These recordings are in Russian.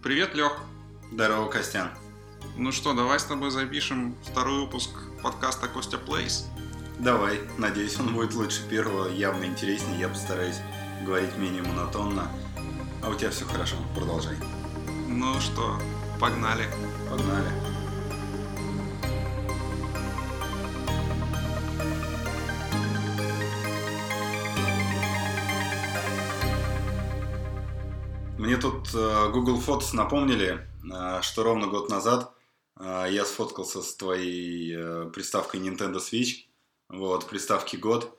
Привет, Лех. Здорово, Костян. Ну что, давай с тобой запишем второй выпуск подкаста Костя Плейс. Давай, надеюсь, он будет лучше первого, явно интереснее, я постараюсь говорить менее монотонно. А у тебя все хорошо, продолжай. Ну что, погнали. Погнали. Мне тут э, Google Photos напомнили, э, что ровно год назад э, я сфоткался с твоей приставкой Nintendo Switch. Вот, приставки год.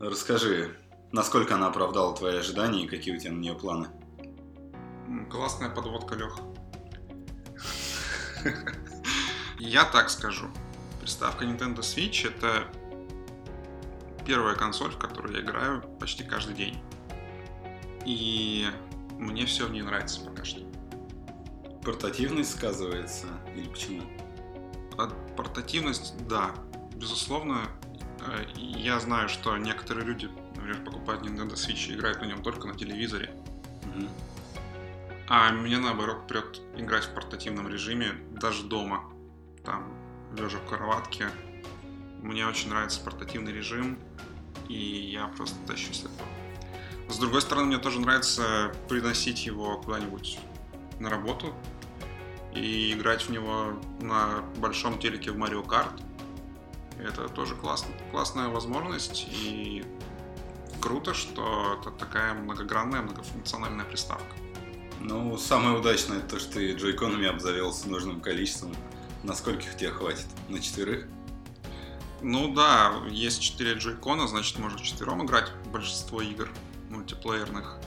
Расскажи, насколько она оправдала твои ожидания и какие у тебя на нее планы? Классная подводка, Лех. Я так скажу. Приставка Nintendo Switch это первая консоль, в которую я играю почти каждый день. И мне все в ней нравится пока что. Портативность сказывается или почему? А портативность, да, безусловно. Э, я знаю, что некоторые люди, например, покупают Nintendo Switch и играют на нем только на телевизоре. Угу. А меня наоборот прет играть в портативном режиме даже дома. Там, лежа в кроватке. Мне очень нравится портативный режим, и я просто тащусь от этого. С другой стороны, мне тоже нравится приносить его куда-нибудь на работу и играть в него на большом телеке в Mario Kart. Это тоже классно, классная возможность и круто, что это такая многогранная, многофункциональная приставка. Ну, самое удачное то, что ты джойконами обзавелся нужным количеством. На скольких тебе хватит? На четверых? Ну да, есть четыре джойкона, значит можно четвером играть в большинство игр мультиплеерных.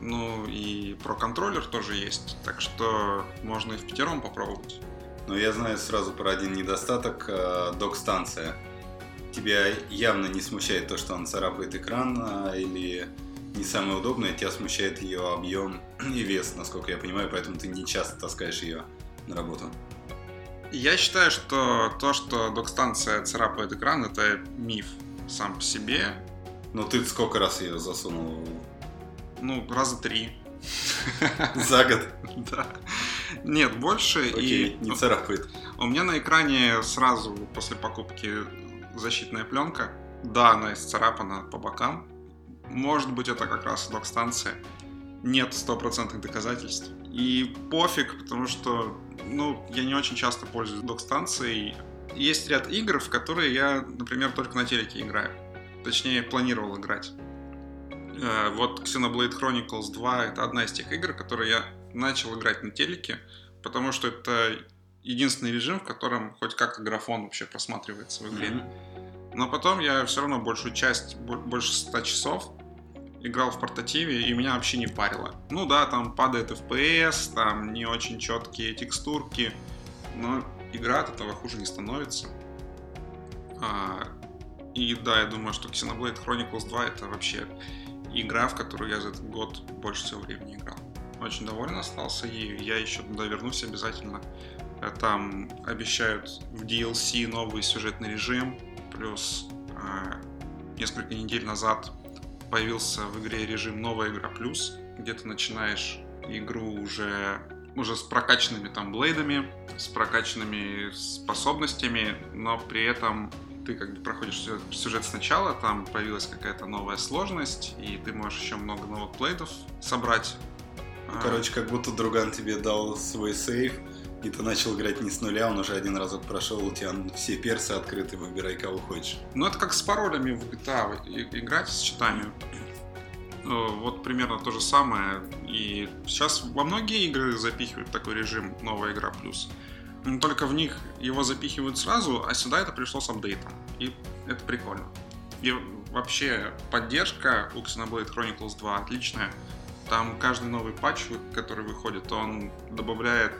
Ну и про контроллер тоже есть, так что можно и в пятером попробовать. Но я знаю сразу про один недостаток э, док-станция. Тебя явно не смущает то, что он царапает экран, а, или не самое удобное, тебя смущает ее объем и вес, насколько я понимаю, поэтому ты не часто таскаешь ее на работу. Я считаю, что то, что док-станция царапает экран, это миф сам по себе. Ну ты сколько раз ее засунул? Ну, раза три. За год? Да. Нет, больше. Окей, и... не царапает. У меня на экране сразу после покупки защитная пленка. Да, она исцарапана по бокам. Может быть, это как раз док-станция. Нет стопроцентных доказательств. И пофиг, потому что, ну, я не очень часто пользуюсь док-станцией. Есть ряд игр, в которые я, например, только на телеке играю. Точнее, планировал играть. Э, вот Xenoblade Chronicles 2 это одна из тех игр, которые я начал играть на телеке, потому что это единственный режим, в котором хоть как-то графон вообще просматривается в игре. Mm-hmm. Но потом я все равно большую часть, больше 100 часов играл в портативе, и меня вообще не парило. Ну да, там падает FPS, там не очень четкие текстурки, но игра от этого хуже не становится. А, и да, я думаю, что Xenoblade Chronicles 2 это вообще игра, в которую я за этот год больше всего времени играл. Очень доволен остался ею. Я еще туда вернусь обязательно. Э, там обещают в DLC новый сюжетный режим. Плюс э, несколько недель назад появился в игре режим «Новая игра плюс», где ты начинаешь игру уже уже с прокачанными там блейдами, с прокачанными способностями, но при этом ты как бы проходишь сюжет сначала, там появилась какая-то новая сложность, и ты можешь еще много новых плейдов собрать. Ну, короче, как будто друган тебе дал свой сейв, и ты начал играть не с нуля, он уже один разок прошел, у тебя все персы открыты, выбирай кого хочешь. Ну, это как с паролями в GTA играть с читами. Э, вот примерно то же самое. И сейчас во многие игры запихивают такой режим «Новая игра плюс». Но только в них его запихивают сразу, а сюда это пришло с апдейтом. И это прикольно. И вообще поддержка у Xenoblade Chronicles 2 отличная. Там каждый новый патч, который выходит, он добавляет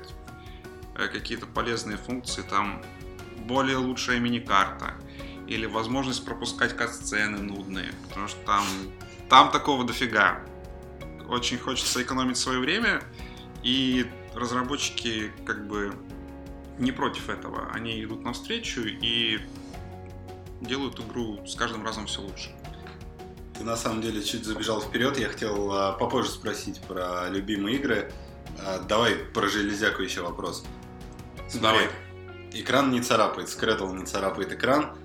э, какие-то полезные функции, там более лучшая мини-карта или возможность пропускать кат-сцены нудные, потому что там, там такого дофига. Очень хочется экономить свое время, и разработчики как бы не против этого. Они идут навстречу и делают игру с каждым разом все лучше. Ты на самом деле чуть забежал вперед. Я хотел а, попозже спросить про любимые игры. А, давай про железяку еще вопрос. Смотри, Давай. Экран не царапает, скредл не царапает экран.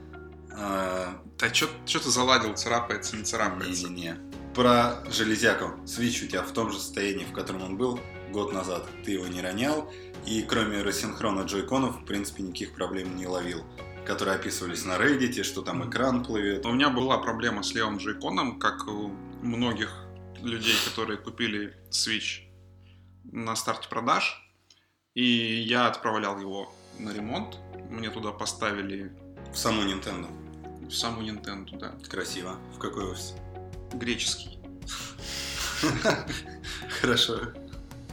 А, Да что ты заладил, царапается, не царапается? Не-не-не. Про железяку. Свич у тебя в том же состоянии, в котором он был год назад. Ты его не ронял. И кроме рассинхрона джойконов, в принципе, никаких проблем не ловил. Которые описывались на Reddit, что там экран плывет. У меня была проблема с левым джойконом, как у многих людей, которые купили Switch на старте продаж. И я отправлял его на ремонт. Мне туда поставили В саму Nintendo. в саму Nintendo, да. Красиво. В какой офис? Греческий. Хорошо.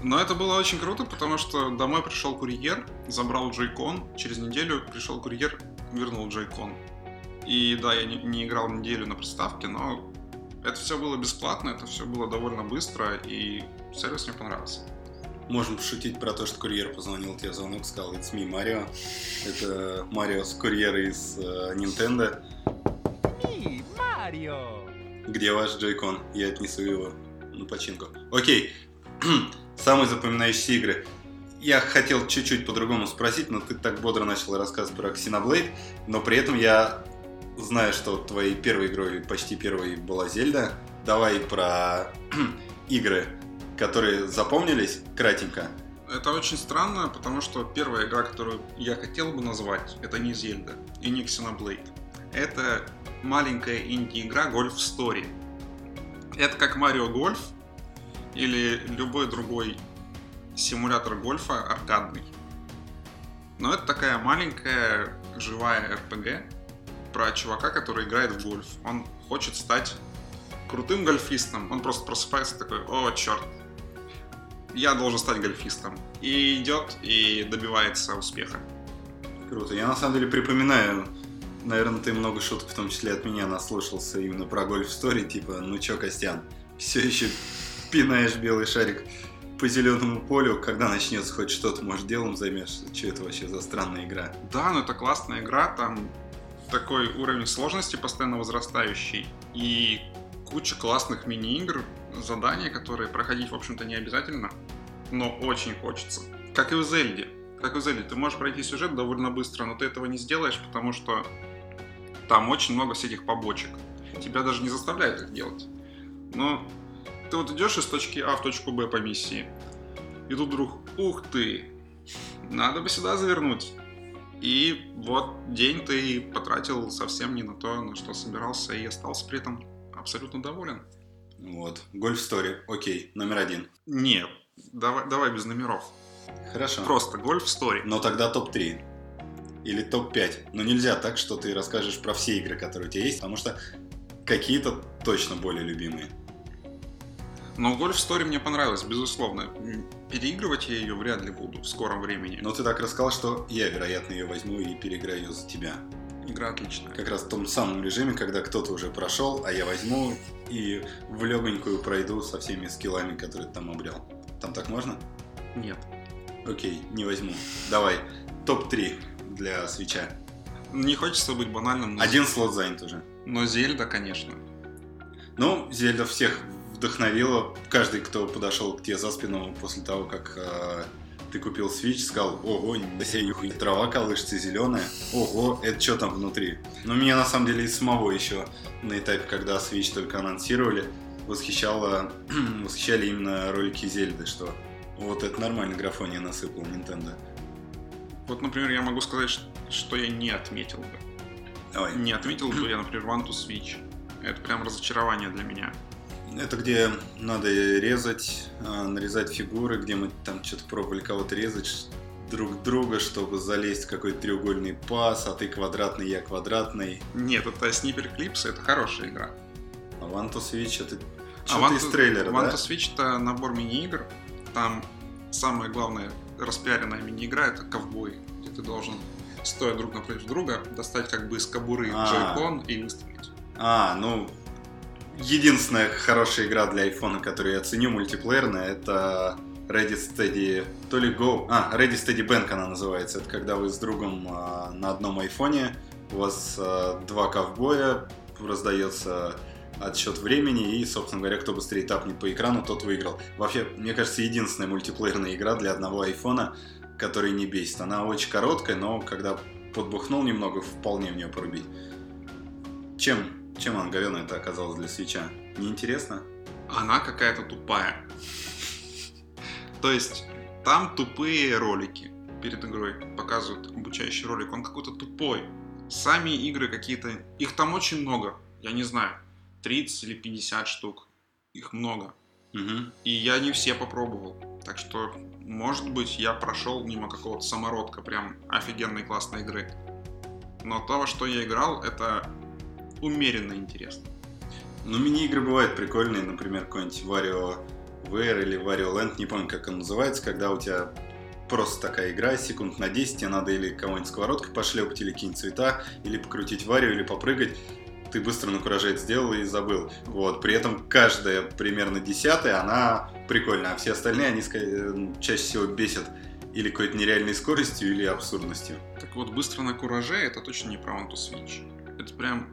Но это было очень круто, потому что домой пришел курьер, забрал джойкон, через неделю пришел курьер, вернул джойкон. И да, я не, не играл неделю на приставке, но это все было бесплатно, это все было довольно быстро, и сервис мне понравился. Можем пошутить про то, что курьер позвонил тебе звонок, сказал «It's me, Марио». Это Марио с курьера из э, Nintendo. Mi Mario. Где ваш джойкон? Я отнесу его на починку. Окей. Самые запоминающиеся игры. Я хотел чуть-чуть по-другому спросить, но ты так бодро начал рассказывать про Xenoblade, но при этом я знаю, что твоей первой игрой, почти первой была Зельда. Давай про игры, которые запомнились кратенько. Это очень странно, потому что первая игра, которую я хотел бы назвать, это не Зельда и не Xenoblade. Это маленькая инди-игра Golf Story. Это как Марио Гольф или любой другой симулятор гольфа аркадный. Но это такая маленькая живая RPG про чувака, который играет в гольф. Он хочет стать крутым гольфистом. Он просто просыпается такой, о, черт, я должен стать гольфистом. И идет и добивается успеха. Круто. Я на самом деле припоминаю, наверное, ты много шуток, в том числе от меня, наслушался именно про гольф стори, типа, ну чё, Костян, все еще пинаешь белый шарик по зеленому полю, когда начнется хоть что-то, может, делом займешься? Что это вообще за странная игра? Да, но это классная игра, там такой уровень сложности постоянно возрастающий. И куча классных мини-игр, задания, которые проходить, в общем-то, не обязательно, но очень хочется. Как и в Зельде. Как и в Зельде. Ты можешь пройти сюжет довольно быстро, но ты этого не сделаешь, потому что там очень много всяких побочек. Тебя даже не заставляют их делать. Но ты вот идешь из точки А в точку Б по миссии, и тут вдруг, ух ты, надо бы сюда завернуть. И вот день ты потратил совсем не на то, на что собирался, и остался при этом абсолютно доволен. Вот. Гольф стори. Окей. Номер один. Нет, давай, давай без номеров. Хорошо. Просто гольф стори. Но тогда топ-3. Или топ-5. Но нельзя так, что ты расскажешь про все игры, которые у тебя есть, потому что какие-то точно более любимые. Но гольф стори мне понравилась, безусловно. Переигрывать я ее вряд ли буду в скором времени. Но ты так рассказал, что я, вероятно, ее возьму и переиграю ее за тебя. Игра отличная. Как раз в том самом режиме, когда кто-то уже прошел, а я возьму и в легонькую пройду со всеми скиллами, которые ты там обрел. Там так можно? Нет. Окей, не возьму. Давай, топ-3 для свеча. Не хочется быть банальным, но, Один слот занят уже. но Зельда, конечно. Ну, Зельда всех вдохновила. Каждый, кто подошел к тебе за спину после того, как э, ты купил Switch, сказал, ого, нюхай, трава колышется зеленая. Ого, это что там внутри? Но меня на самом деле и самого еще на этапе, когда Switch только анонсировали, восхищало, восхищали именно ролики Зельды, что вот это нормально графония насыпал Nintendo. Вот, например, я могу сказать, что я не отметил бы. Давай. Не отметил бы я, например, One to Switch. Это прям разочарование для меня. Это где надо резать, а, нарезать фигуры, где мы там что-то пробовали кого-то резать друг друга, чтобы залезть в какой-то треугольный пас, а ты квадратный, я квадратный. Нет, это Sniper Clips, это хорошая игра. А One to Switch это А что-то One из трейлера, One да? to Switch это набор мини-игр. Там самое главное распиаренная мини-игра это ковбой, где ты должен, стоя друг напротив друга, достать как бы из кобуры А. джойкон и выстрелить. А, ну, единственная хорошая игра для айфона, которую я ценю, мультиплеерная, это Ready Steady, то ли Go, а, Ready Steady Bank она называется. Это когда вы с другом а, на одном айфоне, у вас а, два ковбоя, раздается отсчет времени, и, собственно говоря, кто быстрее тапнет по экрану, тот выиграл. Вообще, мне кажется, единственная мультиплеерная игра для одного айфона, которая не бесит. Она очень короткая, но когда подбухнул немного, вполне в нее порубить. Чем, чем она это оказалась для свеча? Неинтересно? Она какая-то тупая. То есть, там тупые ролики перед игрой показывают обучающий ролик. Он какой-то тупой. Сами игры какие-то... Их там очень много. Я не знаю. 30 или 50 штук. Их много. Угу. И я не все попробовал. Так что, может быть, я прошел мимо какого-то самородка прям офигенной классной игры. Но то, во что я играл, это умеренно интересно. Ну, мини-игры бывают прикольные, например, какой-нибудь Wario VR или Wario Land, не помню, как он называется, когда у тебя просто такая игра, секунд на 10, тебе надо или кого-нибудь сковородкой пошлепать, или какие-нибудь цвета, или покрутить Варию, или попрыгать. Ты быстро на кураже это сделал и забыл. Вот. При этом каждая примерно десятая, она прикольная, а все остальные, они ска- чаще всего бесят или какой-то нереальной скоростью, или абсурдностью. Так вот, быстро на кураже это точно не про One to Switch. Это прям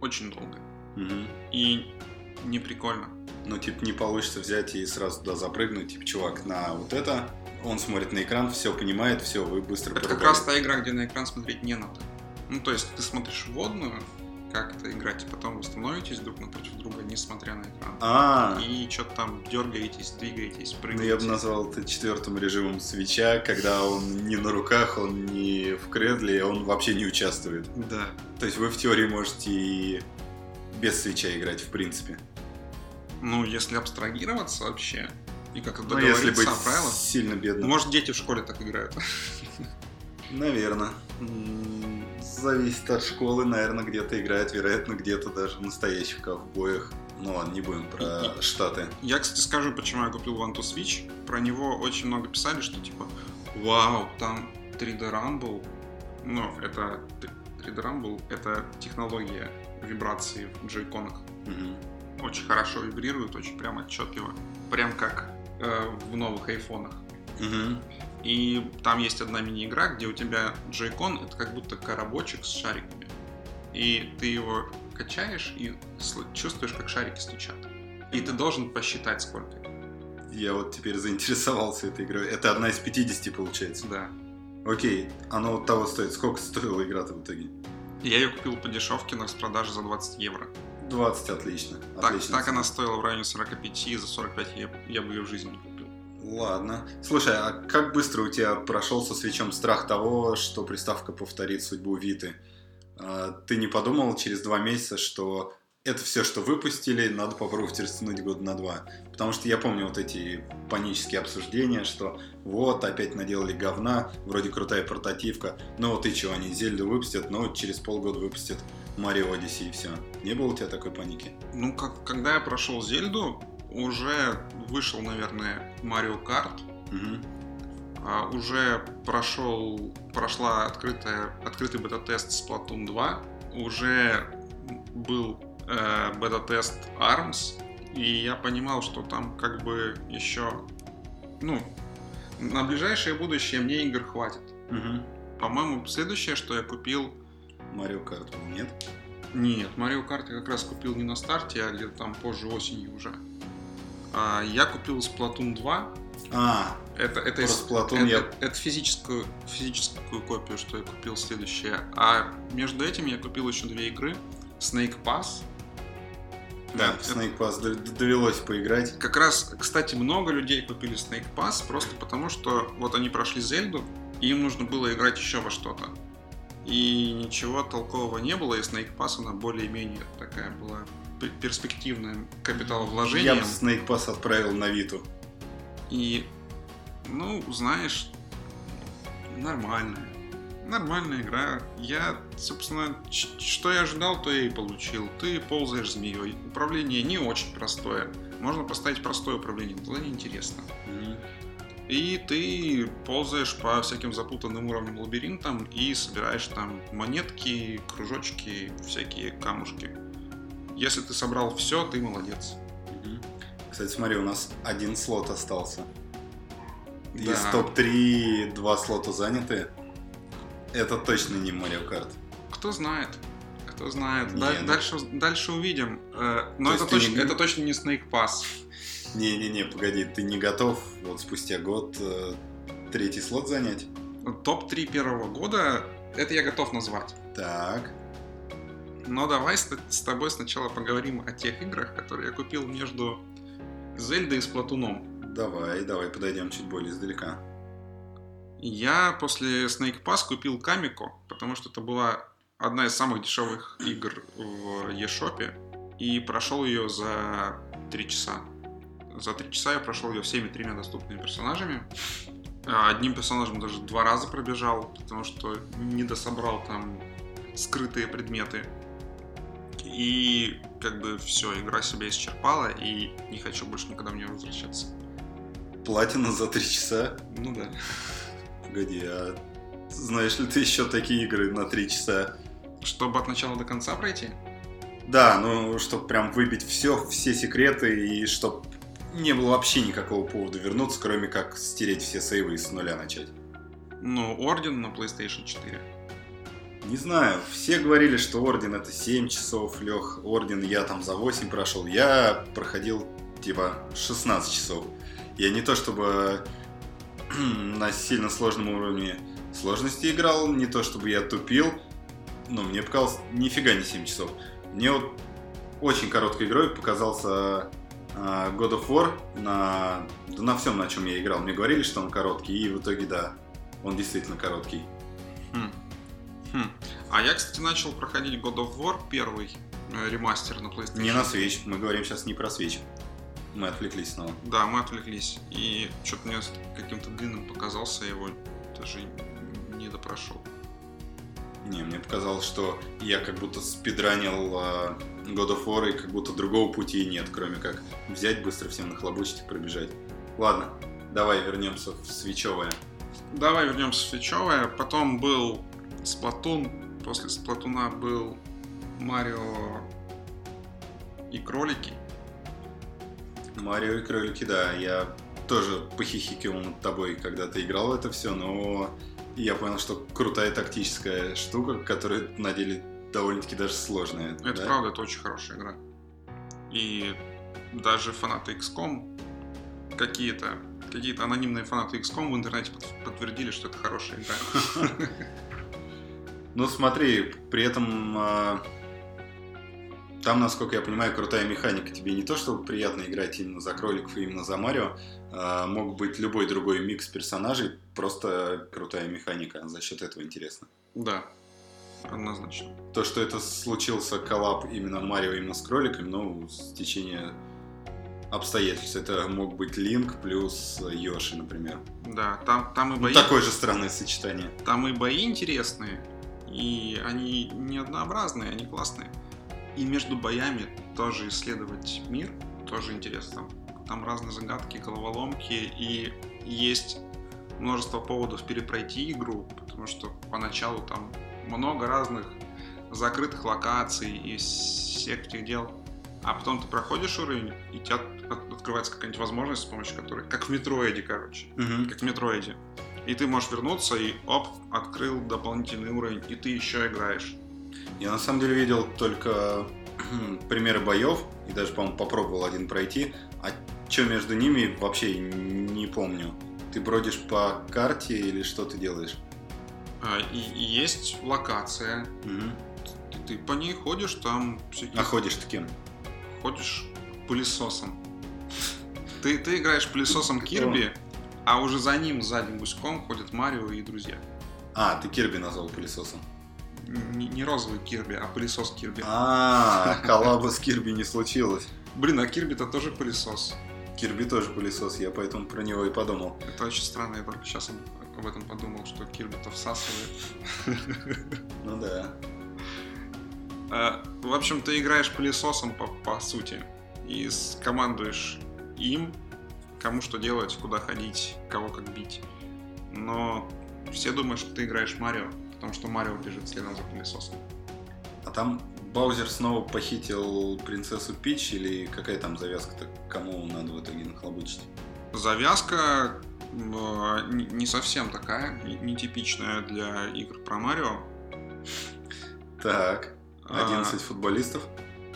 очень долго. Мгм. И не прикольно. Ну, типа, не получится взять и сразу туда запрыгнуть, типа, чувак, на вот это. Он смотрит на экран, все понимает, все, вы быстро Это как раз та игра, где на экран смотреть не надо. Ну, то есть ты смотришь вводную, как это играть, и потом вы становитесь друг напротив друга, несмотря на экран. А, И что-то там дергаетесь, двигаетесь, ну прыгаете. я бы назвал это четвертым режимом свеча, когда он не на руках, он не в кредле, он вообще не участвует. Да. То есть вы в теории можете и без свеча играть, в принципе. Ну, если абстрагироваться вообще, и как-то Ну, если быть о правилах, сильно бедным. может, дети в школе так играют. Наверное. Зависит от школы, наверное, где-то играет, вероятно, где-то даже в настоящих ковбоях. Ну ладно, не будем про Штаты. Я, кстати, скажу, почему я купил One to Switch. Про него очень много писали, что типа, вау, там 3D Rumble. Ну, это 3D Rumble, это технология вибрации в джойконах. Мгм. Очень хорошо вибрирует, очень прям отчетливо. Прям как э, в новых айфонах. Мгм. И там есть одна мини-игра, где у тебя джойкон это как будто коробочек с шариками. И ты его качаешь и чувствуешь, как шарики стучат. И ты должен посчитать, сколько. их. Я вот теперь заинтересовался этой игрой. Это одна из 50, получается. Да. Окей, оно вот того стоит. Сколько стоила игра-то в итоге? Я ее купил по дешевке на распродаже за 20 евро. 20, отлично. Так, Отлично. так она стоила в районе 45, и за 45 я, я бы ее в жизни не. Ладно. Слушай, а как быстро у тебя прошел со свечом страх того, что приставка повторит судьбу Виты? А, Ты не подумал через два месяца, что это все, что выпустили, надо попробовать растянуть год на два? Потому что я помню вот эти панические обсуждения, что вот, опять наделали говна, вроде крутая портативка, ну вот и чего, они Зельду выпустят, но через полгода выпустят Марио Odyssey и все. Не было у тебя такой паники? Ну, как, когда я прошел Зельду, уже вышел, наверное, Марио Карт. Мгм. А, уже прошел, прошла открытая, открытый бета-тест Splatoon 2. Уже был э, бета-тест ARMS. И я понимал, что там как бы еще... Ну, на ближайшее будущее мне игр хватит. Мгм. По-моему, следующее, что я купил... Марио Карт нет? Нет, Марио Карт я как раз купил не на старте, а где-то там позже осенью уже. А, я купил Splatoon 2. А, Это, это, из- Splatoon это, я- это физическую, физическую копию, что я купил следующее. А между этим я купил еще две игры. Snake Pass. да, Это- в Snake Pass довелось поиграть. Как раз, кстати, много людей купили Snake Pass просто потому, что вот они прошли Зельду, и им нужно было играть еще во что-то. И ничего толкового не было, и Snake Pass, она более-менее такая была пер- перспективная капиталовложение. Я бы Snake Pass отправил на Виту. И, ну, знаешь, нормальная. Нормальная игра. Я, собственно, что я ожидал, то я и получил. Ты ползаешь змеей. Управление не очень простое. Можно поставить простое управление, но тогда неинтересно. И ты ползаешь по всяким запутанным уровням лабиринтам и собираешь там монетки, кружочки, всякие камушки. Если ты собрал все, ты молодец. Кстати, смотри, у нас один слот остался. Из Да. топ-3 два слота заняты. Это точно не Mario Kart. Кто знает, кто знает. Не, Да- ну- дальше, дальше увидим. Э, Но То это точно, не- это точно не Snake Pass. Не-не-не, погоди, ты не готов вот спустя год э, третий слот занять? Топ-3 первого года, это я готов назвать. Так, Но давай с, с тобой сначала поговорим о тех играх, которые я купил между Зельдой и Сплатуном. давай, давай подойдем чуть более издалека. Я после Snake Pass купил Камико, потому что это была одна из самых дешевых игр в eShop, и прошел ее за 3 часа. За 3 часа я прошел ее всеми тремя доступными персонажами. А Одним персонажем даже два раза пробежал, потому что не дособрал там скрытые предметы. И как бы все, игра себя исчерпала, и не хочу больше никогда в нее возвращаться. Платина за три часа? Ну да. Погоди, а знаешь ли ты еще такие игры на три часа? Чтобы от начала до конца пройти? Да, ну, чтобы прям выбить все, все секреты, и чтобы не было вообще никакого повода вернуться, кроме как стереть все сейвы и с нуля начать. Ну, Орден на PlayStation 4. Не знаю, все говорили, что Орден это 7 часов, Лех, Орден я там за 8 прошел, я проходил типа 16 часов. Я не то чтобы на сильно сложном уровне сложности играл, не то чтобы я тупил, но мне показалось нифига не 7 часов. Мне вот очень короткой игрой показался а, God of War на, да на всем, на чем я играл. Мне говорили, что он короткий, и в итоге да, он действительно короткий. Хм. Хм. А я, кстати, начал проходить God of War первый э, ремастер на PlayStation. Не на Switch, мы говорим сейчас не про Switch. Мы отвлеклись снова. Да, мы отвлеклись. И что-то мне каким-то длинным показался, я его даже не допрошел. Не, мне показалось, что я как будто спидранил а, God of War, и как будто другого пути нет, кроме как взять быстро всем нахлобучить и пробежать. Ладно, давай вернемся в свечевое. Давай вернемся в свечевое. Потом был Сплатун. После Сплатуна был Марио и кролики. Марио и кролики, да, я тоже похихикивал над тобой, когда ты играл в это все, но я понял, что крутая тактическая штука, которая на деле довольно-таки даже сложная. Это да? правда, это очень хорошая игра. И даже фанаты XCOM какие-то какие-то анонимные фанаты XCOM в интернете под- подтвердили, что это хорошая игра. Ну смотри, при этом а, там, насколько я понимаю, крутая механика. Тебе не то, чтобы приятно играть именно за кроликов и именно за Марио, а, мог быть любой другой микс персонажей, просто крутая механика. За счет этого интересно. Да, однозначно. То, что это случился коллаб именно Марио именно с кроликами, ну, с течения обстоятельств. Это мог быть Линк плюс Йоши, например. Да, там, там и Ну, бои, такое же странное сочетание. там и бои интересные, и они не однообразные, они классные. И между боями тоже исследовать мир тоже интересно. Там разные загадки, головоломки, и есть множество поводов перепройти игру, потому что поначалу там много разных закрытых локаций и всех этих дел. А потом ты проходишь уровень, и у тебя от- открывается какая-нибудь возможность, с помощью которой... Как в Метроиде, короче. Мгм. Как в Метроиде. И ты можешь вернуться, и оп, открыл дополнительный уровень, и ты еще играешь. Я на самом деле видел только примеры боев, и даже, по-моему, попробовал один пройти. А что между ними, вообще не помню. Ты бродишь по карте или что ты делаешь? А, И, и есть локация. Мгм. Ты, ты по ней ходишь, там всякие... А ходишь ты кем? ходишь пылесосом. Ты, ты играешь пылесосом Кирби, а уже за ним, сзади гуськом ходят Марио и друзья. А, ты Кирби назвал пылесосом. Не, не розовый Кирби, а пылесос Кирби. А, коллаба с Кирби не случилось. Блин, а Кирби-то тоже пылесос. Кирби тоже пылесос, я поэтому про него и подумал. Это очень странно, я только сейчас об, этом подумал, что Кирби-то всасывает. Ну да. А, В общем, ты играешь пылесосом по, по сути. И командуешь им, кому что делать, куда ходить, кого как бить. Но все думают, что ты играешь Марио, потому что Марио бежит следом за пылесосом. А там Баузер снова похитил принцессу Пич или какая там завязка-то? Кому надо в итоге нахлобучить? Завязка э, не совсем такая, не- нетипичная для игр про Марио. Так. А, 11 футболистов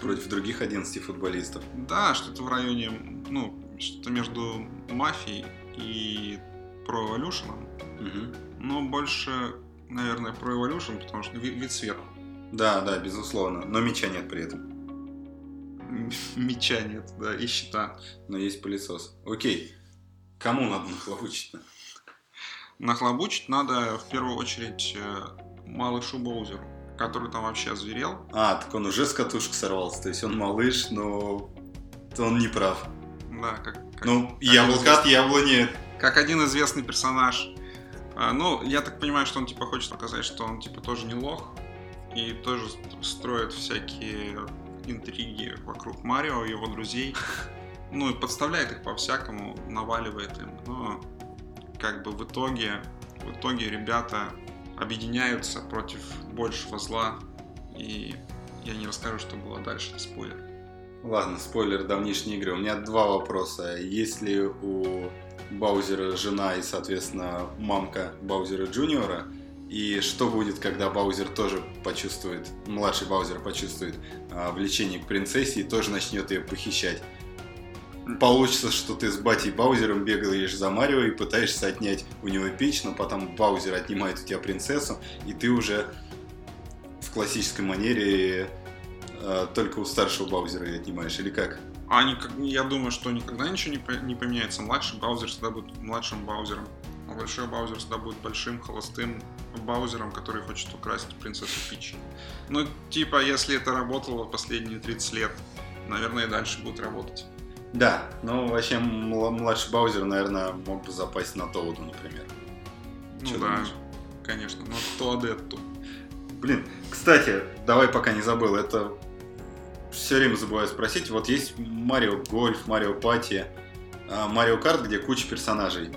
против других 11 футболистов. Да, что-то в районе, ну, что-то между мафией и Pro Evolution. Мгм. Но больше, наверное, Pro Evolution, потому что ви- вид сверху. Да, да, безусловно. Но мяча нет при этом. Меча нет, да, и щита. Но есть пылесос. Окей. Кому надо нахлобучить-то? Нахлобучить надо в первую очередь э, малышу Боузеру, который там вообще озверел. А, так он уже с катушек сорвался. То есть он малыш, но он не прав. Да, как, как- Ну, как яблоко от яблони. как один известный персонаж. А, ну, я так понимаю, что он типа хочет показать, что он типа тоже не лох и тоже ст- строит всякие интриги вокруг Марио и его друзей. Ну и подставляет их по-всякому, наваливает им. Но как бы в итоге, в итоге ребята объединяются против большего зла. И я не расскажу, что было дальше, спойлер. Ладно, спойлер давнишней игры. У меня два вопроса. Есть ли у Баузера жена и, соответственно, мамка Баузера Джуниора? И что будет, когда Баузер тоже почувствует, младший Баузер почувствует а, влечение к принцессе и тоже начнет ее похищать? Получится, что ты с батей Баузером бегаешь за Марио и пытаешься отнять у него печь, но потом Баузер отнимает у тебя принцессу, и ты уже в классической манере э, только у старшего Баузера ее отнимаешь, или как? А никак- я думаю, что никогда ничего не, не поменяется. Младший Баузер всегда будет младшим Баузером. А большой Баузер всегда будет большим, холостым Баузером, который хочет украсть принцессу Пич. Ну, типа, если это работало последние 30 лет, наверное, и дальше будет работать. Да, ну вообще мла- младший Баузер, наверное, мог бы запасть на Тоуду, например. Ну да, думаешь? конечно. Но кто адепту? Блин, кстати, давай пока не забыл, это все время забываю спросить. Вот есть Марио Гольф, Марио Пати, а, Марио Карт, где куча персонажей.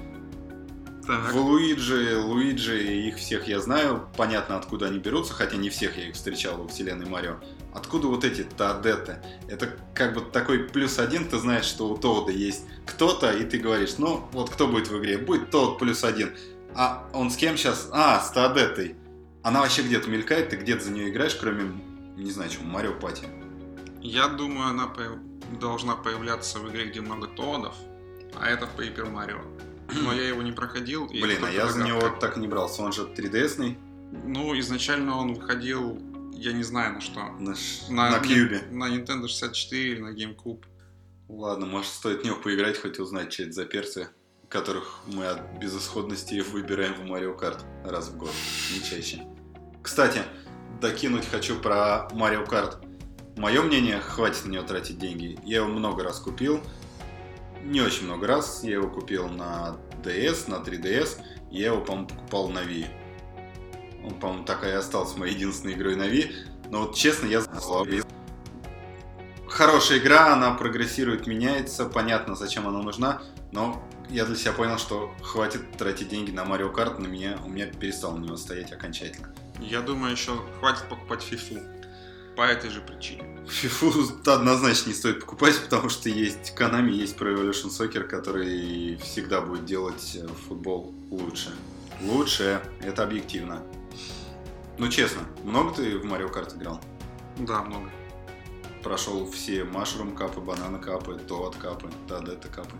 Так. В Луиджи, Луиджи, их всех я знаю, понятно, откуда они берутся, хотя не всех я их встречал во вселенной Марио. Откуда вот эти Таадеты? Это как бы такой плюс один, ты знаешь, что у Тоуда есть кто-то, и ты говоришь, ну, вот кто будет в игре? Будет Тоуд плюс один. А он с кем сейчас? А, с Таадетой. Она вообще где-то мелькает, ты где-то за нее играешь, кроме, не знаю, чего, Марио Пати. Я думаю, она появ- должна появляться в игре, где много Тодов, а это Paper Mario. Но я его не проходил. и Блин, а я за него догадка. так и не брался, он же 3DS-ный Ну, изначально он выходил, я не знаю на что. на, На, на Кьюбе. На Nintendo 64 или на GameCube. Ладно, может стоит в него поиграть, хоть узнать, что это за перцы, которых мы от безысходности выбираем в Марио Карт раз в год, не чаще. Кстати, докинуть хочу про Марио Карт. Мое мнение, хватит на него тратить деньги. Я его много раз купил. Не очень много раз. Я его купил на DS, на 3DS. и Я его, по-моему, покупал на Wii. Он, по-моему, так и остался моей единственной игрой на Wii. Но вот честно, я. Хорошая игра, она прогрессирует, меняется, понятно, зачем она нужна, но я для себя понял, что хватит тратить деньги на Марио Карт, на меня, у меня перестал на него стоять окончательно. Я думаю, еще хватит покупать фифу. По этой же причине. Фифу однозначно не стоит покупать, потому что есть Konami, есть Pro Evolution Soccer, который всегда будет делать э, футбол лучше. Лучше, это объективно. Ну честно, много ты в Марио Карт играл? Да, много. Прошел все Машрум капы, банана капы, Тоад капы, Тадета капы.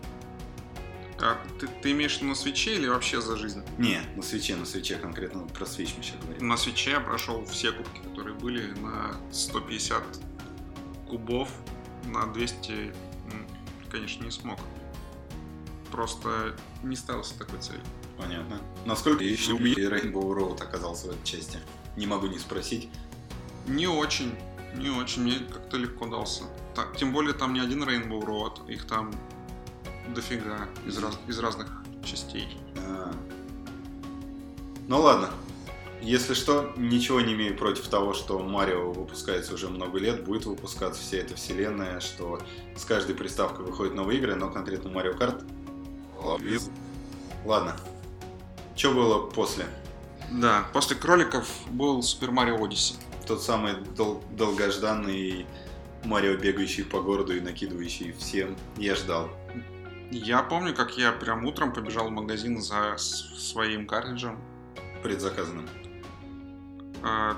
А ты, ты имеешь на свече или вообще за жизнь? Не, на свече, на свече конкретно про свеч мы сейчас говорим. На свече я прошел все кубки, которые были на 150 кубов, на 200, м, конечно, не смог. Просто не ставился такой целью. Понятно. Насколько еще Rainbow Road оказался в этой части? Не могу не спросить. Не очень, не очень, мне как-то легко дался. Так, тем более там не один Rainbow Road, их там дофига из, раз- из разных частей. А. Ну ладно. Если что, ничего не имею против того, что Марио выпускается уже много лет, будет выпускаться вся эта вселенная, что с каждой приставкой выходят новые игры, но конкретно Марио Карт. Ладно. Что было после? Да, после кроликов был Super Mario Odyssey. Тот самый дол- долгожданный Марио, бегающий по городу и накидывающий всем. Я ждал. Я помню, как я прям утром побежал в магазин за своим картриджем. Предзаказанным. А,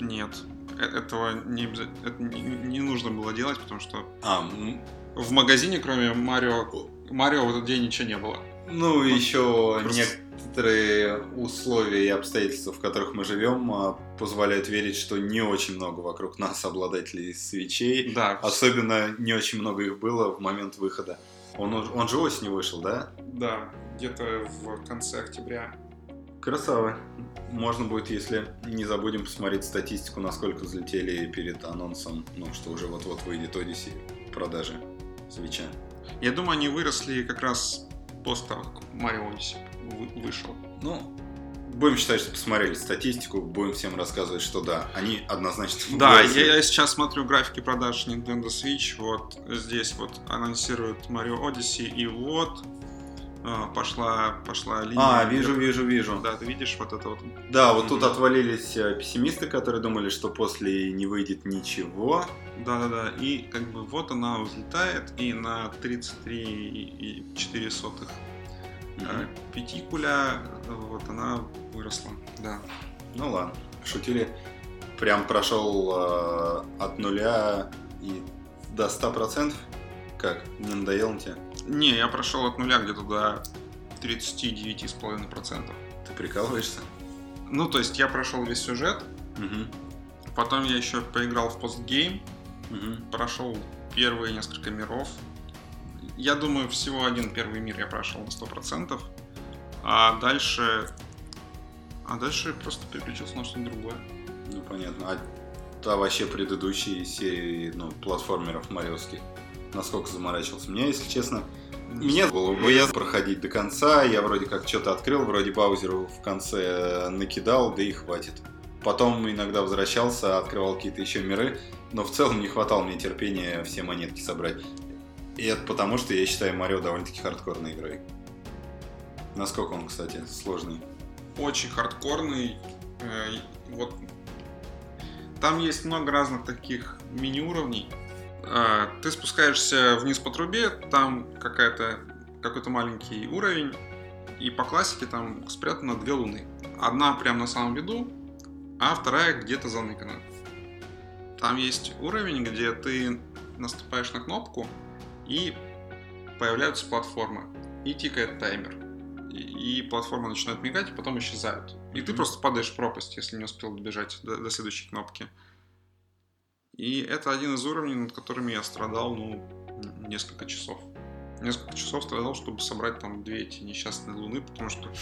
нет, э- этого не, это не, нужно было делать, потому что А, м, в магазине, кроме Марио, Марио в этот день ничего не было. ну еще просто- некоторые условия и обстоятельства, в которых мы живем, а, позволяют верить, что не очень много вокруг нас обладателей свечей. Да, Особенно не очень много их было в момент выхода. Он, он же осенью вышел, да? да, где-то в конце октября. Красава. Можно будет, если не забудем посмотреть статистику, насколько взлетели перед анонсом, ну, что уже вот-вот выйдет Odyssey продажи свеча. Я думаю, они выросли как раз после того, как Марио Odyssey вы- вышел. Ну, будем считать, что посмотрели статистику, будем всем рассказывать, что да, они однозначно Да, я, я сейчас смотрю графики продаж Nintendo Switch. Вот здесь вот анонсируют Mario Odyssey, и вот а, пошла, пошла линия. А, вижу, вижу, вижу. Да, ты видишь вот это вот. Да, вот тут Мгм. отвалились э, пессимисты, которые думали, что после не выйдет ничего. Да-да-да. И как бы вот она взлетает, и на 33,4 Мгм. пятикуля э, вот она выросла. Да. Ну ладно, шутили. Прям прошел э, от нуля и до 100%? Как? Не надоело тебе? Не, я прошел от нуля где-то до 39,5%. Ты прикалываешься? Ну, то есть я прошел весь сюжет, Угу. потом я еще поиграл в постгейм, Угу. прошел первые несколько миров. Я думаю, всего один первый мир я прошел на 100%. А дальше... А дальше просто переключился на что-то другое. Ну понятно. А та вообще предыдущие серии, ну, платформеров мариовских, насколько заморачивался? Меня, если честно, мне было бы я проходить до конца, я вроде как что-то открыл, вроде Баузеру в конце накидал, да и хватит. Потом иногда возвращался, открывал какие-то еще миры, но в целом не хватало мне терпения все монетки собрать. И это потому, что я считаю Марио довольно-таки хардкорной игрой. Насколько он, кстати, сложный. очень хардкорный. Э, Вот там есть много разных таких мини-уровней. Э, Ты спускаешься вниз по трубе, там какая-то какой-то маленький уровень, и по классике там спрятано две луны. Одна прямо на самом виду, а вторая где-то заныкана. Там есть уровень, где ты наступаешь на кнопку, и появляются платформы, и тикает таймер. И, и платформы начинают мигать, и потом исчезают. И ты просто падаешь в пропасть, если не успел добежать до, до следующей кнопки. И это один из уровней, над которыми я страдал, ну, несколько часов. Несколько часов страдал, чтобы собрать там две эти несчастные луны, потому что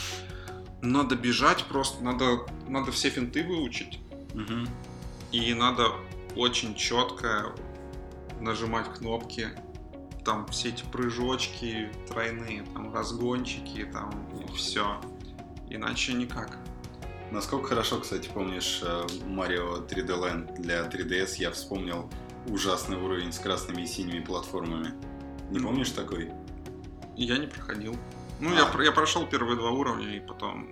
надо бежать просто, надо, надо все финты выучить. Угу. И надо очень четко нажимать кнопки. Там все эти прыжочки тройные, там разгончики, там все. Иначе никак. Насколько хорошо, кстати, помнишь э, Марио 3D Land для 3DS, я вспомнил ужасный уровень с красными и синими платформами. Не Мгм. помнишь такой? Я не проходил. Ну, А. я, я прошел первые два уровня, и потом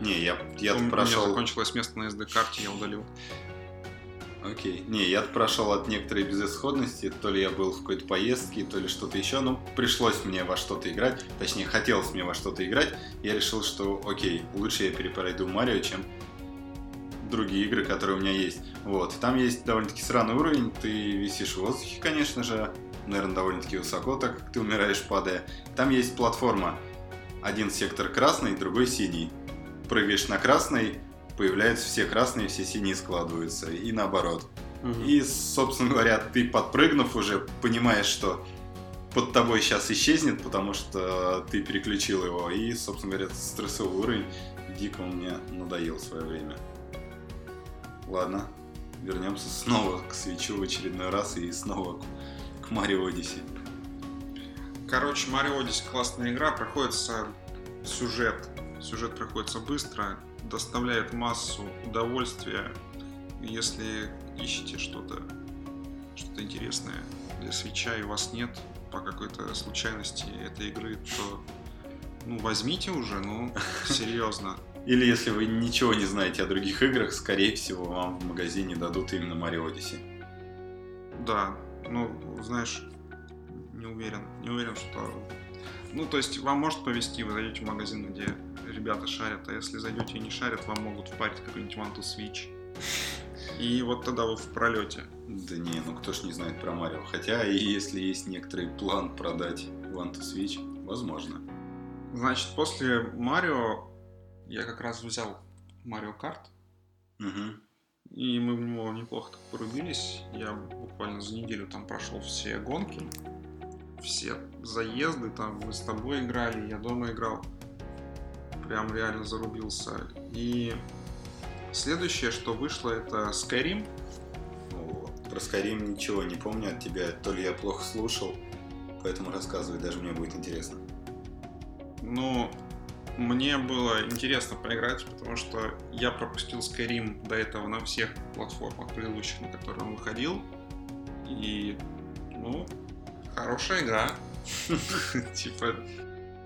Не, я, я у меня прошел... закончилось место на SD-карте, я удалил. Окей. Не, я прошел от некоторой безысходности, то ли я был в какой-то поездке, то ли что-то еще, но пришлось мне во что-то играть, точнее, хотелось мне во что-то играть, я решил, что окей, лучше я перепройду Марио, чем другие игры, которые у меня есть. Вот, там есть довольно-таки сраный уровень, ты висишь в воздухе, конечно же, наверное, довольно-таки высоко, так как ты умираешь, падая. Там есть платформа, один сектор красный, другой синий. Прыгаешь на красный, появляются все красные, все синие складываются, и наоборот. И, собственно говоря, ты подпрыгнув уже, понимаешь, что под тобой сейчас исчезнет, потому что ты переключил его. И, собственно говоря, стрессовый уровень дико он мне надоел в свое время. Ладно, вернемся снова к свечу в очередной раз и снова к, к Марио Одиссе. Короче, Mario Odyssey классная игра, проходится сюжет. Сюжет проходится быстро, доставляет массу удовольствия. Если ищете что-то что-то интересное для свеча и вас нет по какой-то случайности этой игры, то ну возьмите уже, ну серьезно. Или если вы ничего не знаете о других играх, скорее всего, вам в магазине дадут именно Марио Одиссе. Да, ну знаешь, не уверен, не уверен, что ну, то есть вам может повезти, вы зайдете в магазин, где ребята шарят, а если зайдете и не шарят, вам могут впарить какой-нибудь One to Switch. И вот тогда вы в пролете. Да не, ну кто ж не знает про Марио. Хотя, и если есть некоторый план продать One to Switch, возможно. Значит, после Марио я как раз взял Марио Карт, Угу. и мы в него неплохо так порубились. Я буквально за неделю там прошел все гонки, все заезды, там мы с тобой играли, я дома играл. Прям реально зарубился. И следующее, что вышло, это Skyrim. Вот. Про Skyrim ничего не помню от тебя, то ли я плохо слушал, поэтому рассказывай, даже мне будет интересно. Ну, мне было интересно поиграть, потому что я пропустил Skyrim до этого на всех платформах предыдущих, на которые он выходил. И, ну, хорошая игра. Типа,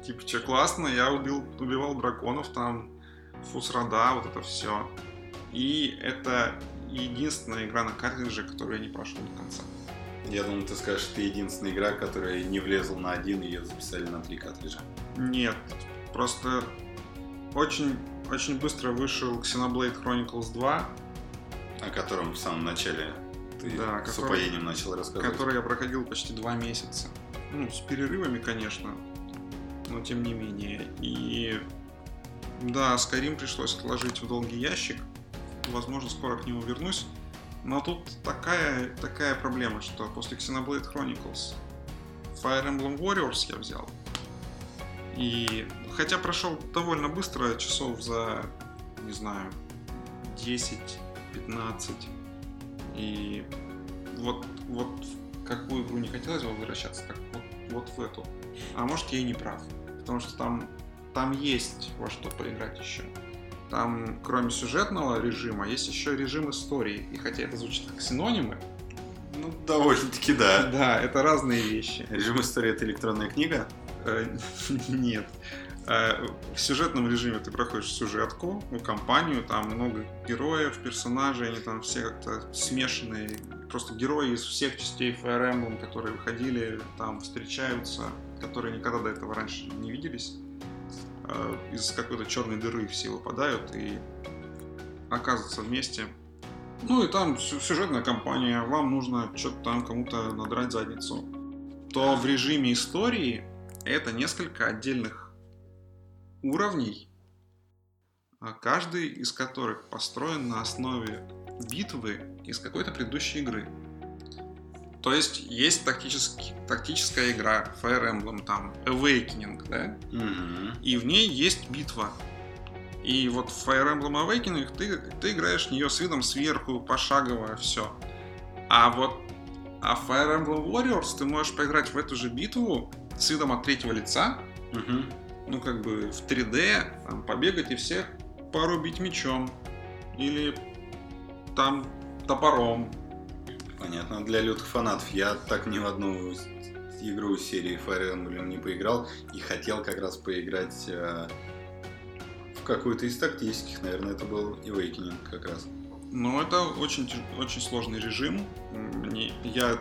типа, что классно, я убил, убивал драконов там, фусрада, вот это все. И это единственная игра на картридже, которую я не прошел до конца. Я думал, ты скажешь, ты единственная игра, которая не влезла на один, и ее записали на три картриджа. Нет, просто очень, очень быстро вышел Xenoblade Chronicles 2, О котором в самом начале ты Да, с который- упоением начал рассказывать. который я проходил почти два месяца. Ну, с перерывами, конечно, но тем не менее. И да, Skyrim пришлось отложить в долгий ящик. Возможно, скоро к нему вернусь. Но тут такая, такая проблема, что после Xenoblade Chronicles Fire Emblem Warriors я взял. И хотя прошел довольно быстро, часов за, не знаю, 10-15. И вот, вот в какую игру не хотелось бы возвращаться, так вот, вот в эту. А может я и не прав. Потому что там, там есть во что поиграть еще. Там, кроме сюжетного режима, есть еще режим истории. И хотя это звучит как синонимы, Ну, довольно-таки да. да, это разные вещи. Режим истории это электронная книга. Э, Нет. Э, В сюжетном режиме ты проходишь сюжетку, ну, компанию, там много героев, персонажей, они там все как-то смешанные. Просто герои из всех частей Fire Emblem, которые выходили, там встречаются, которые никогда до этого раньше не виделись. Э, Из какой-то черной дыры все выпадают и оказываются вместе. Ну и там сю- сюжетная кампания, вам нужно что-то там кому-то надрать задницу. То в режиме истории это несколько отдельных уровней, а каждый из которых построен на основе битвы из какой-то предыдущей игры. То есть есть тактический, тактическая игра Fire Emblem, там Awakening, да? Мгм. и в ней есть битва. И вот в Fire Emblem Awakening ты, ты играешь в нее с видом сверху, пошагово, все. А вот а в Fire Emblem Warriors ты можешь поиграть в эту же битву с видом от третьего лица, Мгм. ну как бы в 3D, там, побегать и всех порубить мечом. Или там топором. Понятно. Для лютых фанатов. Я так ни в одну игру серии Fire Emblem не поиграл. И хотел как раз поиграть э, в какую-то из тактических. Наверное, это был Awakening как раз. Но это очень, очень сложный режим. Мне- я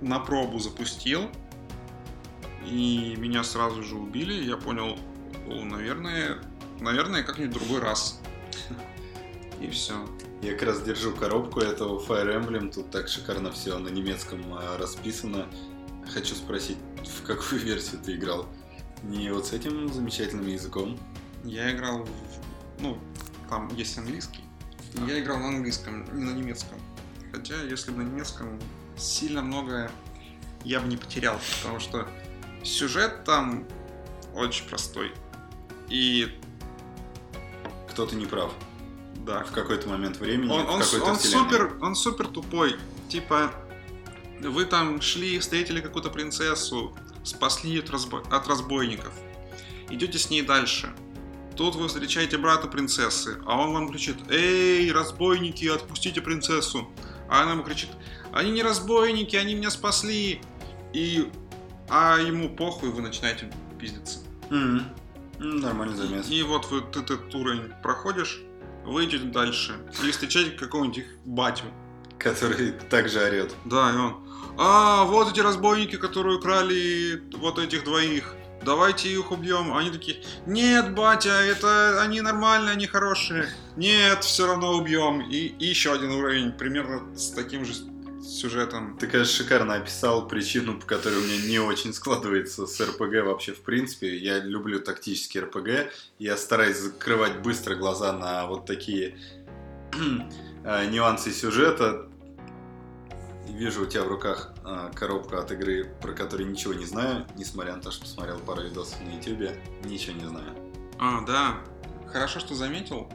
на пробу запустил, и меня сразу же убили. Я понял, «О, наверное, наверное, как-нибудь другой раз. И все. Я как раз держу коробку этого Fire Emblem. Тут так шикарно все на немецком а, расписано. Хочу спросить, в какую версию ты играл? Не вот с этим замечательным языком. Я играл, в- ну, там есть английский. И Я играл на английском, не на немецком. Хотя, если бы на немецком сильно многое я бы не потерял, потому что сюжет там очень простой. И Кто-то не прав. Да, В какой-то момент времени, он, он, он вселенной. супер, он супер тупой. Типа, вы там шли, встретили какую-то принцессу, спасли ее от, разбо- от разбойников. Идете с ней дальше. Тут вы встречаете брата принцессы, а он вам кричит, «Эй, разбойники, отпустите принцессу!» А она ему кричит, «Они не разбойники, они меня спасли!» И... А ему похуй, вы начинаете пиздиться. М, Нормальный замес. И вот вы ты этот уровень проходишь, вы идете дальше и встречаете какого-нибудь их батю. Который также орет. Да, и он, а, вот эти разбойники, которые украли вот этих двоих. давайте их убьем. Они такие, нет, батя, это они нормальные, они хорошие. Нет, все равно убьем. И, и еще один уровень, примерно с таким же сюжетом. Ты, конечно, шикарно описал причину, по которой у меня не очень складывается с РПГ вообще в принципе. Я люблю тактические РПГ. Я стараюсь закрывать быстро глаза на вот такие э, нюансы сюжета. Вижу у тебя в руках э, коробка от игры, про которую ничего не знаю, несмотря на то, что посмотрел пару видосов на ютубе. Ничего не знаю. А, да. Хорошо, что заметил.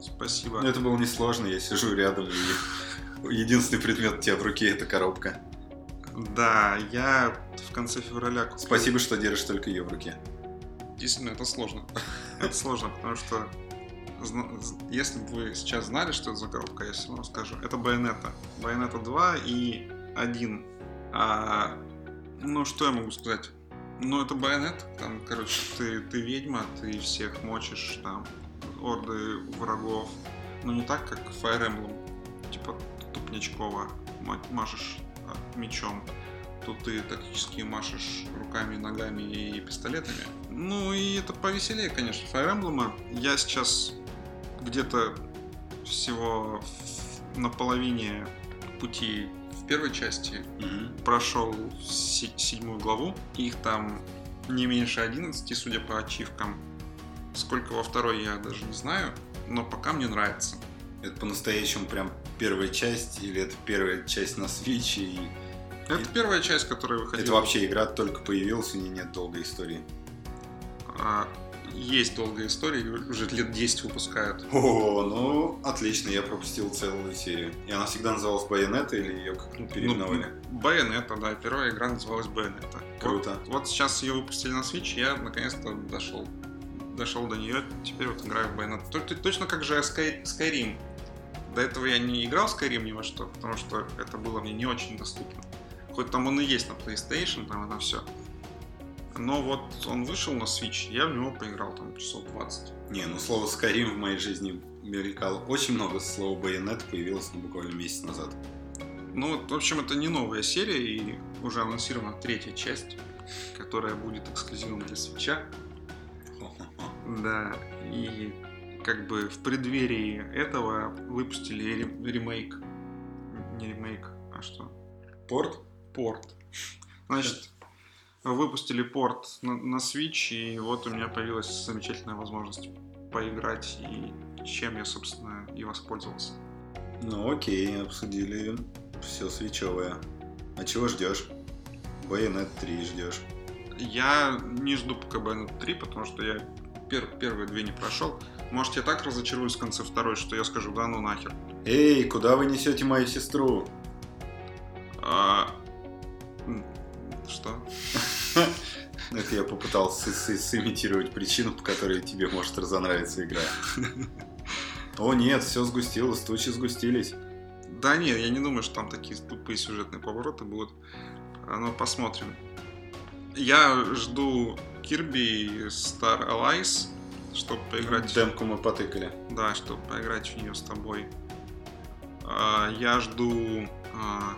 Спасибо. Но это было несложно, я сижу рядом и единственный предмет у тебя в руке это коробка. Да, я в конце февраля купил... Спасибо, что держишь только ее в руке. Действительно, это сложно. Это сложно, потому что если бы вы сейчас знали, что это за коробка, я все равно скажу. Это Bayonetta. Bayonetta 2 и 1. А, ну, что я могу сказать? Ну, это Bayonetta. Там, короче, ты, ты ведьма, ты всех мочишь, там, орды врагов. Но не так, как Fire Emblem. Типа, тупнячково ма- машешь а, мечом. Тут ты тактически машешь руками, ногами и пистолетами. Ну и это повеселее, конечно, Fire Emblem. Я сейчас где-то всего на половине пути в первой части прошел се- седьмую главу. Их там не меньше 11, судя по ачивкам. Сколько во второй, я даже не знаю. Но пока мне нравится. Это по-настоящему прям первая часть, или это первая часть на Switch, и Это И- первая часть, которая выходила. это вообще игра только появилась, у нее нет долгой истории. А, есть долгая история, уже лет 10 выпускают. О, ну, отлично, я пропустил целую серию. И она всегда называлась Байонета или ее как-то переименовали? Ну, Байонета, да, первая игра называлась Байонета. Круто. Вот, вот сейчас ее выпустили на Switch, я наконец-то дошел. Дошел до нее, теперь вот играю в то- Точно как же Sky- Skyrim. До этого я не играл в Skyrim ни во что, потому что это было мне не очень доступно. Хоть там он и есть на PlayStation, там и на все. Но вот он вышел на Switch, я в него поиграл там часов 20. Не, ну слово Skyrim в моей жизни мелькало очень много, слово Байонет появилось ну, буквально месяц назад. Ну, вот, в общем, это не новая серия, и уже анонсирована третья часть, которая будет эксклюзивом для свеча. Да, и как бы в преддверии этого выпустили рем- ремейк. Не ремейк, а что? Порт? Порт. Значит, выпустили порт на, на Switch, и вот у меня появилась замечательная возможность поиграть, и чем я, собственно, и воспользовался. Ну окей, обсудили все свечевое. А чего ждешь? Байонет 3 ждешь. Я не жду пока Bayonetta 3, потому что я пер- первые две не прошел. Может, я так разочаруюсь в конце второй, что я скажу, да ну нахер. Эй, куда вы несете мою сестру? А, Что? Это я попытался сымитировать причину, по которой тебе может разонравиться игра. О нет, все сгустилось, тучи сгустились. Да нет, я не думаю, что там такие тупые сюжетные повороты будут. А, Ну, посмотрим. Я жду Kirby Star Allies, чтобы поиграть. Демку мы потыкали. Да, чтобы поиграть в нее с тобой. А, Я жду... а,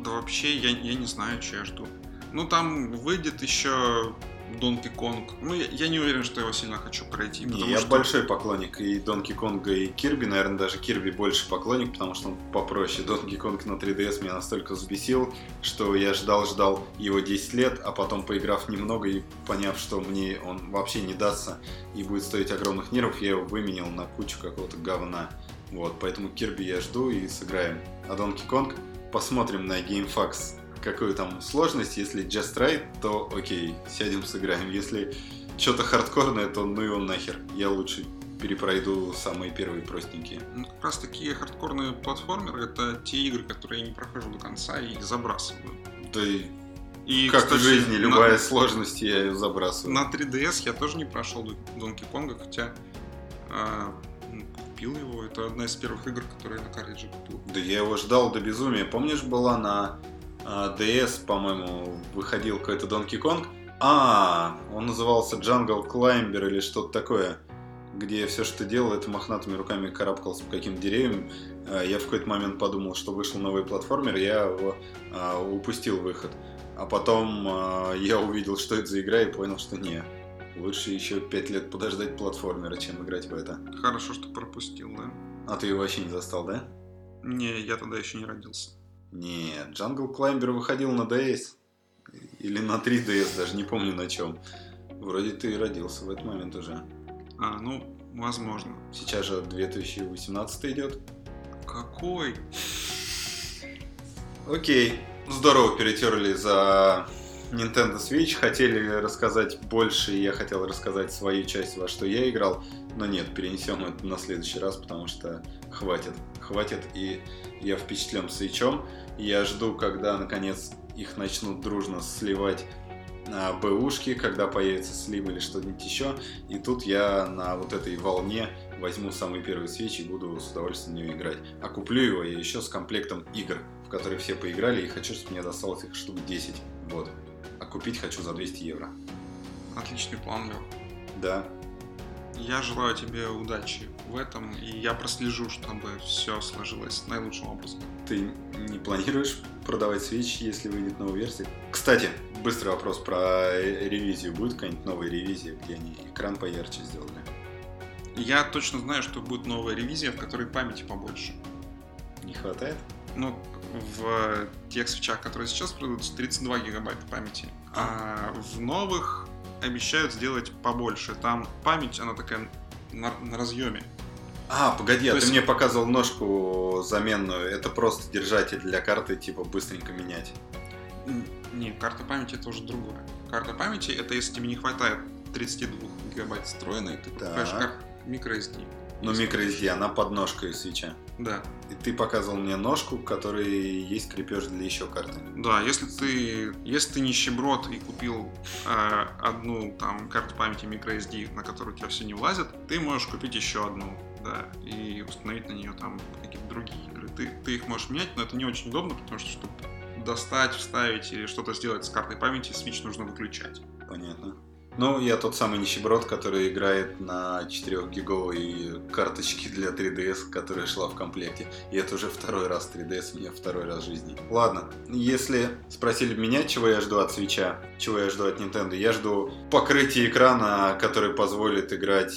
Да вообще, я, я не знаю, что я жду. Ну, там выйдет еще Donkey Kong. Ну, я, я не уверен, что я его сильно хочу пройти. Не, я что- большой поклонник и Донки Конга, и Кирби, наверное, даже Кирби больше поклонник, потому что он попроще. Донки Конг на 3DS меня настолько взбесил, что я ждал-ждал его 10 лет, а потом, поиграв немного и поняв, что мне он вообще не дастся и будет стоить огромных нервов, я его выменял на кучу какого-то говна. Вот, поэтому Кирби я жду и сыграем. А Донки Конг посмотрим на GameFAQs, какую там сложность. Если Just Right, то окей, сядем сыграем. Если что-то хардкорное, то ну его нахер. Я лучше перепройду самые первые простенькие. Ну, как раз такие хардкорные платформеры это те игры, которые я не прохожу до конца и забрасываю. Да и И, как кстати, в жизни, на- любая сложность, я ее забрасываю. На 3DS я тоже не прошел Донки Конга, хотя ну, купил его. Это одна из первых игр, которые я на картриджи купил. Да я его ждал до безумия. Помнишь, была на DS, по-моему, выходил какой-то Donkey Kong? А, он назывался Jungle Climber или что-то такое, где все, что делал, это мохнатыми руками карабкался по каким-то деревьям. А, Я в какой-то момент подумал, что вышел новый платформер, я его а, упустил выход. А потом э, я увидел, что это за игра, и понял, что не. Лучше еще пять лет подождать платформера, чем играть в это. Хорошо, что пропустил, да? А ты его вообще не застал, да? Не, я тогда еще не родился. Нет, Jungle Climber выходил на DS. Или на 3DS, даже не помню на чем. Вроде ты родился в этот момент уже. А, ну, возможно. Сейчас же 2018 идет. Какой? Окей. Здорово перетерли за Nintendo Switch. Хотели рассказать больше, я хотел рассказать свою часть, во что я играл. Но нет, перенесем это на следующий раз, потому что хватит. Хватит, и я впечатлен свечом. Я жду, когда наконец их начнут дружно сливать на бэушки, когда появится слим или что-нибудь еще. И тут я на вот этой волне возьму самый первый свечи и буду с удовольствием в нее играть. А куплю его я еще с комплектом игр, в которые все поиграли, и хочу, чтобы мне досталось их штук 10. Вот. А купить хочу за 200 евро. Отличный план, Лёх. Да. Я желаю тебе удачи в этом, и я прослежу, чтобы все сложилось наилучшим образом. Ты не планируешь продавать свечи, если выйдет новая версия? Кстати, быстрый вопрос про ревизию. Будет какая-нибудь новая ревизия, где они экран поярче сделали? Я точно знаю, что будет новая ревизия, в которой памяти побольше. Не хватает? Ну, в тех свечах, которые сейчас продаются, 32 гигабайта памяти. А в новых обещают сделать побольше. Там память, она такая на, на разъеме. А, погоди, а То ты есть- мне показывал ножку заменную. Это просто держатель для карты, типа быстренько менять. Не, карта памяти это уже другое. Карта памяти это если тебе не хватает 32 гигабайт встроенной, ты покупаешь как microSD. Если- microSD, она под ножкой свеча. Да. И ты показывал мне ножку, в которой есть крепеж для еще карты. Да, если ты, если ты нищеброд и купил э, одну там карту памяти microSD, на которую у тебя все не влазит, ты можешь купить еще одну, да, и установить на нее там какие-то другие игры. Ты, ты их можешь менять, но это не очень удобно, потому что чтобы достать, вставить или что-то сделать с картой памяти, Switch нужно выключать. Понятно. Ну, я тот самый нищеброд, который играет на 4-гиговой карточке для 3DS, которая шла в комплекте. И это уже второй раз 3DS у меня второй раз в жизни. Ладно, если спросили меня, чего я жду от свеча, чего я жду от Nintendo, я жду покрытия экрана, который позволит играть,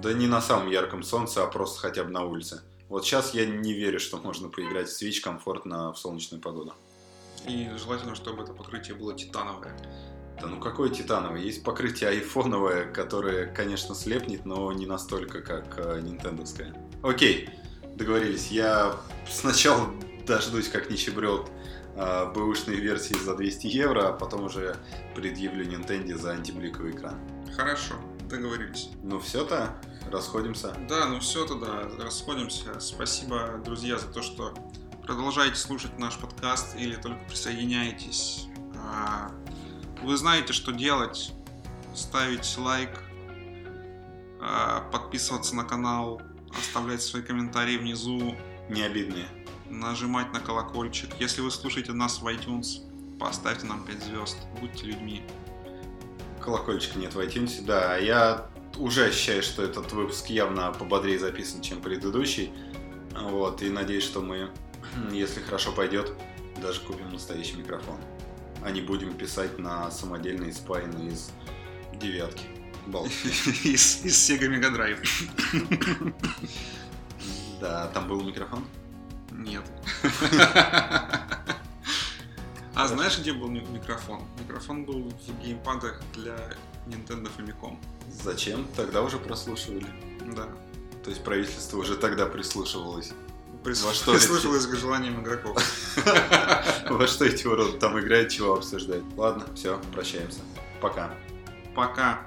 да не на самом ярком солнце, а просто хотя бы на улице. Вот сейчас я не верю, что можно поиграть в Switch комфортно в солнечную погоду. И желательно, чтобы это покрытие было титановое. Да ну какое титановое? Есть покрытие айфоновое, которое, конечно, слепнет, но не настолько, как э, нинтендовское. Окей, договорились. Я сначала дождусь, как нищебред, э, бэушной версии за 200 евро, а потом уже предъявлю Nintendo за антибликовый экран. Хорошо, договорились. Ну все-то, расходимся. Да, ну все тогда, расходимся. Спасибо, друзья, за то, что продолжаете слушать наш подкаст или только присоединяетесь. А, Вы знаете, что делать. Ставить лайк, а, подписываться на канал, оставлять свои комментарии внизу, Не обидные. нажимать на колокольчик. Если вы слушаете нас в iTunes, поставьте нам 5 звезд. Будьте людьми. Колокольчика нет в iTunes. Да, я уже ощущаю, что этот выпуск явно пободрее записан, чем предыдущий. Вот, и надеюсь, что мы, если хорошо пойдет, даже купим настоящий микрофон. А не будем писать на самодельные спайны из девятки. Из, из Sega Mega Drive. Да, там был микрофон? Нет. А знаешь, где был ми- микрофон? Микрофон был в геймпадах для Nintendo Famicom. Зачем? Тогда уже прослушивали. Да. То есть правительство уже тогда прислушивалось. Прис- Во что Прислушалось к желаниям игроков. Во что эти уроды там играют, чего обсуждать. Ладно, все, прощаемся. Пока. Пока.